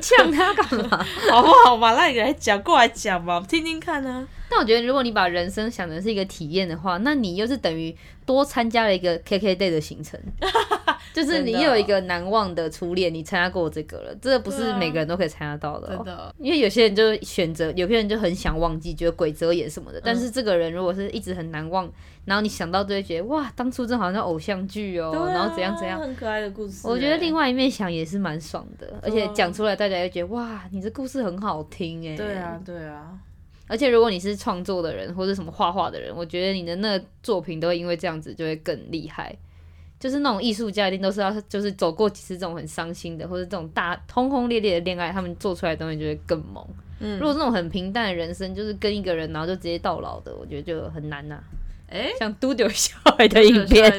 Speaker 1: 呛他干嘛？
Speaker 2: 好不好嘛？那你来讲，过来讲嘛，听听看呢。
Speaker 1: 但我觉得，如果你把人生想成是一个体验的话，那你又是等于多参加了一个 KKday 的行程。就是你有一个难忘的初恋，你参加过这个了，这个不是每个人都可以参加到的。真的，因为有些人就选择，有些人就很想忘记，觉得鬼遮眼什么的。但是这个人如果是一直很难忘，然后你想到就会觉得哇，当初真好像偶像剧哦，然后怎样怎样，
Speaker 2: 很可爱的故事。
Speaker 1: 我觉得另外一面想也是蛮爽的，而且讲出来大家又觉得哇，你这故事很好听哎。
Speaker 2: 对啊，对啊。
Speaker 1: 而且如果你是创作的人或者什么画画的人，我觉得你的那个作品都会因为这样子就会更厉害。就是那种艺术家一定都是要，就是走过几次这种很伤心的，或者这种大轰轰烈烈的恋爱，他们做出来的东西就会更猛。嗯，如果是那种很平淡的人生，就是跟一个人然后就直接到老的，我觉得就很难呐、啊。哎、欸，像嘟丢小孩的影片，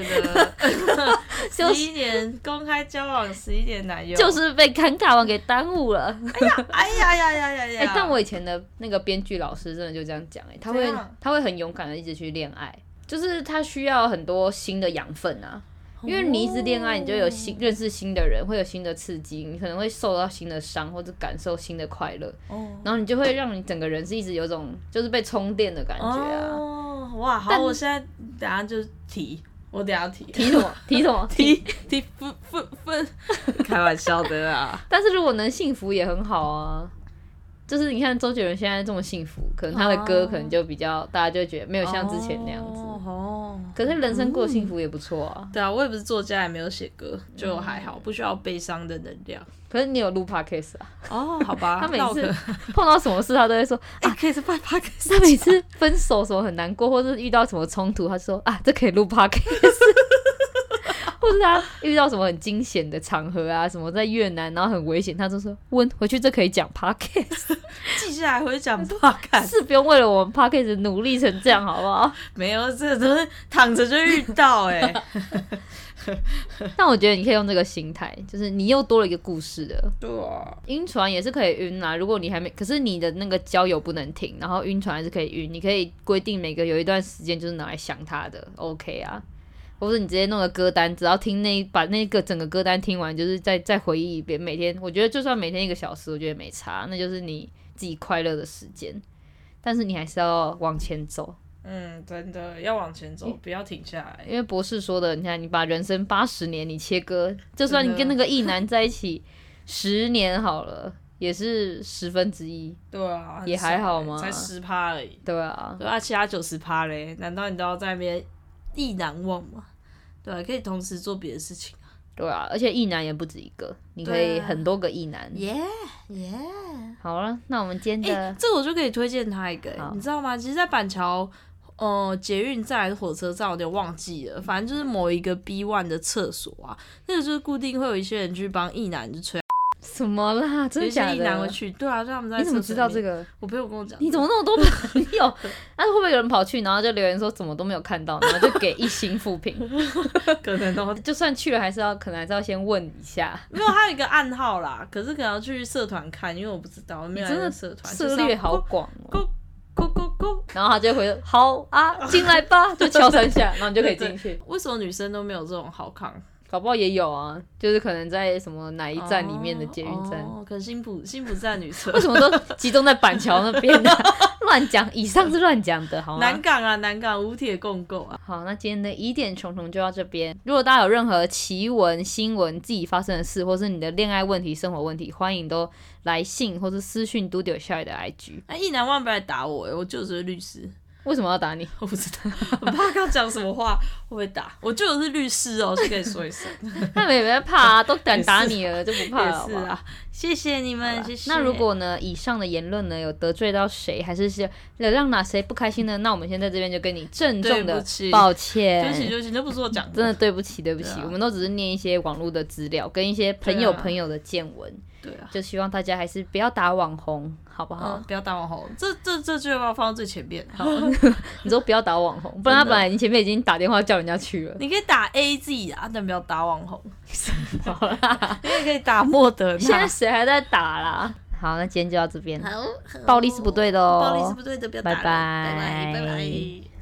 Speaker 2: 十一年公开交往十一年男友，
Speaker 1: 就是被尴尬王给耽误了。
Speaker 2: 哎呀，哎呀呀呀呀呀！哎、
Speaker 1: 欸，但我以前的那个编剧老师真的就这样讲，哎，他会他会很勇敢的一直去恋爱，就是他需要很多新的养分啊。因为你一直恋爱，你就有新认识新的人，会有新的刺激，你可能会受到新的伤，或者感受新的快乐。哦，然后你就会让你整个人是一直有种就是被充电的感觉啊！
Speaker 2: 哦，哇，好，我现在等下就提，我等下提
Speaker 1: 提什么？提什么？
Speaker 2: 提提分分分，开玩笑的啊！
Speaker 1: 但是如果能幸福也很好啊。就是你看周杰伦现在这么幸福，可能他的歌可能就比较、oh. 大家就觉得没有像之前那样子。哦，oh. 可是人生过幸福也不错啊。
Speaker 2: 嗯、对啊，我也不是作家，也没有写歌，就还好，不需要悲伤的能量。
Speaker 1: 可是你有录 podcast 啊？
Speaker 2: 哦，好吧。
Speaker 1: 他每次 碰到什么事，他都会说啊，可以是录 podcast。他每次分手什么很难过，或者是遇到什么冲突，他说啊，这可以录 podcast。或是他遇到什么很惊险的场合啊，什么在越南，然后很危险，他就说问回去这可以讲 podcast，
Speaker 2: 记下来回去讲 podcast，
Speaker 1: 是不用为了我们 podcast 努力成这样，好不好？
Speaker 2: 没有，这都是躺着就遇到哎、欸。
Speaker 1: 但我觉得你可以用这个心态，就是你又多了一个故事的。
Speaker 2: 对啊，
Speaker 1: 晕船也是可以晕啊。如果你还没，可是你的那个交友不能停，然后晕船还是可以晕。你可以规定每个有一段时间就是拿来想他的，OK 啊。或者你直接弄个歌单，只要听那把那个整个歌单听完，就是再再回忆一遍。每天我觉得就算每天一个小时，我觉得没差，那就是你自己快乐的时间。但是你还是要往前走。
Speaker 2: 嗯，真的要往前走，不要停下来。
Speaker 1: 因为博士说的，你看，你把人生八十年你切割，就算你跟那个异男在一起十年好了，也是十分之一。
Speaker 2: 对啊，
Speaker 1: 也还好吗？
Speaker 2: 才十趴而已。
Speaker 1: 对啊，
Speaker 2: 对啊，其他九十趴嘞？难道你都要在那边异男忘嘛？对啊，可以同时做别的事情啊。
Speaker 1: 对啊，而且意难也不止一个，你可以很多个意难。
Speaker 2: 耶耶，
Speaker 1: 好了，那我们今天的、
Speaker 2: 欸、这个我就可以推荐他一个，你知道吗？其实，在板桥。呃，捷运站还是火车站，我有点忘记了。反正就是某一个 B one 的厕所啊，那个就是固定会有一些人去帮异男就吹。
Speaker 1: 什么啦？真的假的？
Speaker 2: 异男会去，对啊，就他们在。
Speaker 1: 你怎么知道这个？
Speaker 2: 我朋友跟我讲。
Speaker 1: 你怎么那么多朋友？那会不会有人跑去，然后就留言说怎么都没有看到，然后就给一星负评？
Speaker 2: 可能都
Speaker 1: 就算去了，还是要可能还是要先问一下。
Speaker 2: 没有，他有一个暗号啦，可是可能要去社团看，因为我不知道，没有在社团。
Speaker 1: 涉猎好广哦。
Speaker 2: 咕咕咕，
Speaker 1: 然后他就回好啊，进来吧，就敲三下，然后你就可以进去。
Speaker 2: 为什么女生都没有这种好康？
Speaker 1: 搞不好也有啊，就是可能在什么哪一站里面的捷运站，
Speaker 2: 哦，可能新埔新埔站女厕，
Speaker 1: 为什么都集中在板桥那边呢？乱讲，以上是乱讲的，好吗？
Speaker 2: 南港啊，南港五铁共构啊。
Speaker 1: 好，那今天的疑点重重就到这边。如果大家有任何奇闻、新闻、自己发生的事，或是你的恋爱问题、生活问题，欢迎都来信或是私讯 Dudio 小爱的 IG。
Speaker 2: 哎，意难忘不要打我，我就是律师。
Speaker 1: 为什么要打你？
Speaker 2: 我不知道，我怕他讲什么话会不会打。我就是律师哦，就跟你说一声。
Speaker 1: 他们也没怕啊，都敢打你了，就不怕了。
Speaker 2: 是啊，谢谢你们，谢谢。
Speaker 1: 那如果呢，以上的言论呢，有得罪到谁，还是是有让哪谁不开心呢？那我们先在这边就跟你郑重的抱歉，
Speaker 2: 对不起，对不起，那不是我讲的，
Speaker 1: 真的对不起，对不起，我们都只是念一些网络的资料，跟一些朋友朋友的见闻。
Speaker 2: 对啊，
Speaker 1: 就希望大家还是不要打网红，好不好？
Speaker 2: 嗯、不要打网红，这这这句话放到最前面。好，
Speaker 1: 你说不要打网红，不然他本来你前面已经打电话叫人家去了。
Speaker 2: 你可以打 A Z 啊，但不要打网红。好啦，你也可以打莫德。
Speaker 1: 现在谁还在打啦？好，那今天就到这边。好，暴力是不对的哦，
Speaker 2: 暴力是不对的，不要打。
Speaker 1: 拜拜，
Speaker 2: 拜拜，拜拜。